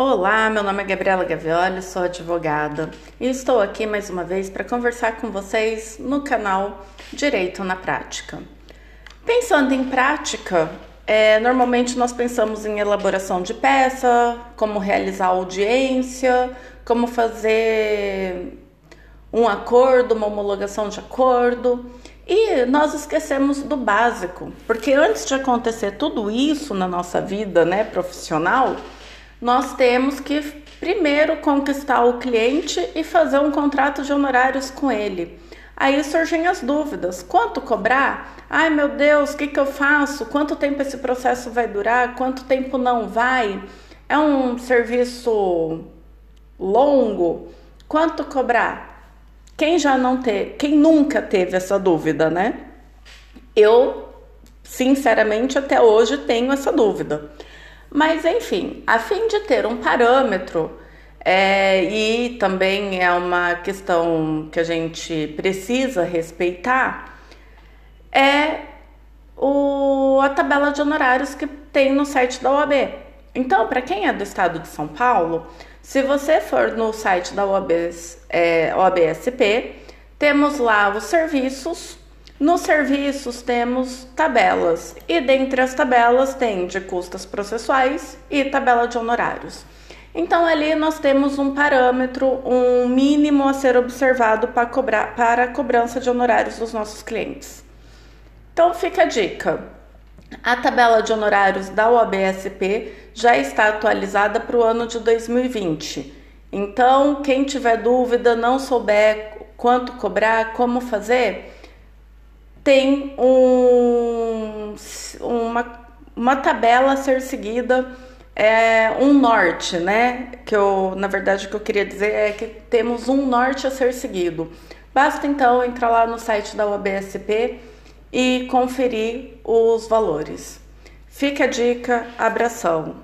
Olá, meu nome é Gabriela Gavioli, sou advogada e estou aqui mais uma vez para conversar com vocês no canal Direito na Prática. Pensando em prática, é, normalmente nós pensamos em elaboração de peça, como realizar audiência, como fazer um acordo, uma homologação de acordo. E nós esquecemos do básico, porque antes de acontecer tudo isso na nossa vida né, profissional, nós temos que primeiro conquistar o cliente e fazer um contrato de honorários com ele. Aí surgem as dúvidas: quanto cobrar? Ai meu Deus, o que, que eu faço? Quanto tempo esse processo vai durar? Quanto tempo não vai? É um serviço longo? Quanto cobrar? Quem já não teve, quem nunca teve essa dúvida, né? Eu, sinceramente, até hoje tenho essa dúvida. Mas enfim, a fim de ter um parâmetro, é, e também é uma questão que a gente precisa respeitar, é o, a tabela de honorários que tem no site da OAB. Então, para quem é do estado de São Paulo, se você for no site da OAB, é, OABSP, temos lá os serviços nos serviços temos tabelas e dentre as tabelas tem de custas processuais e tabela de honorários. Então ali nós temos um parâmetro, um mínimo a ser observado para, cobrar, para a cobrança de honorários dos nossos clientes. Então fica a dica. A tabela de honorários da OABSP já está atualizada para o ano de 2020. Então, quem tiver dúvida, não souber quanto cobrar, como fazer, tem um, uma, uma tabela a ser seguida, é, um norte, né? Que eu, na verdade, o que eu queria dizer é que temos um norte a ser seguido. Basta então entrar lá no site da UABSP e conferir os valores. Fica a dica, abração.